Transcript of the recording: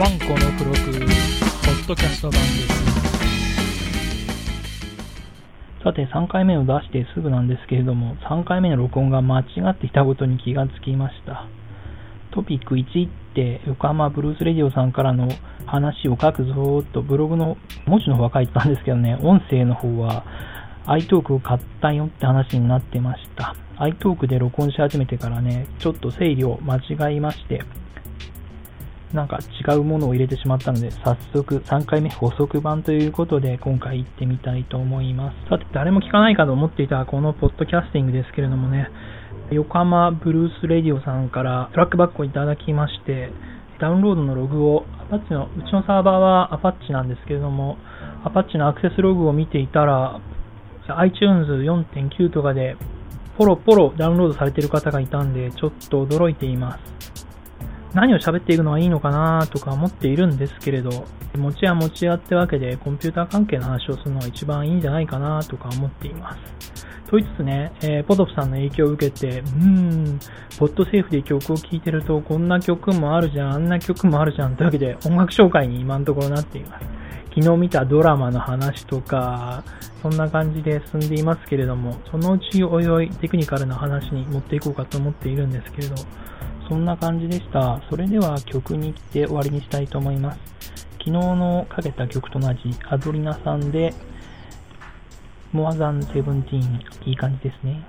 ワンコの付録、ポッドキャスト版です。さて、3回目を出してすぐなんですけれども、3回目の録音が間違っていたことに気がつきました。トピック1って、横浜ブルースレディオさんからの話を書くぞーっとブログの文字の方は書いてたんですけどね、音声の方は iTalk を買ったよって話になってました。iTalk で録音し始めてからね、ちょっと整理を間違いまして、なんか違うものを入れてしまったので、早速3回目補足版ということで、今回行ってみたいと思います。さて、誰も聞かないかと思っていたこのポッドキャスティングですけれどもね、横浜ブルースレディオさんからトラックバックをいただきまして、ダウンロードのログを、アパッチの、うちのサーバーはアパッチなんですけれども、アパッチのアクセスログを見ていたら、iTunes 4.9とかで、ポロポロダウンロードされている方がいたんで、ちょっと驚いています。何を喋っていくのがいいのかなとか思っているんですけれど、持ちや持ちやってわけでコンピューター関係の話をするのが一番いいんじゃないかなとか思っています。と言いつつね、えーポトフさんの影響を受けて、うーん、ポッドセーフで曲を聴いてると、こんな曲もあるじゃん、あんな曲もあるじゃんというわけで、音楽紹介に今のところなっています。昨日見たドラマの話とか、そんな感じで進んでいますけれども、そのうちおいおいテクニカルな話に持っていこうかと思っているんですけれど、そんな感じでした。それでは曲に来て終わりにしたいと思います。昨日のかけた曲と同じアドリナさんで、モアザンセブンティーンいい感じですね。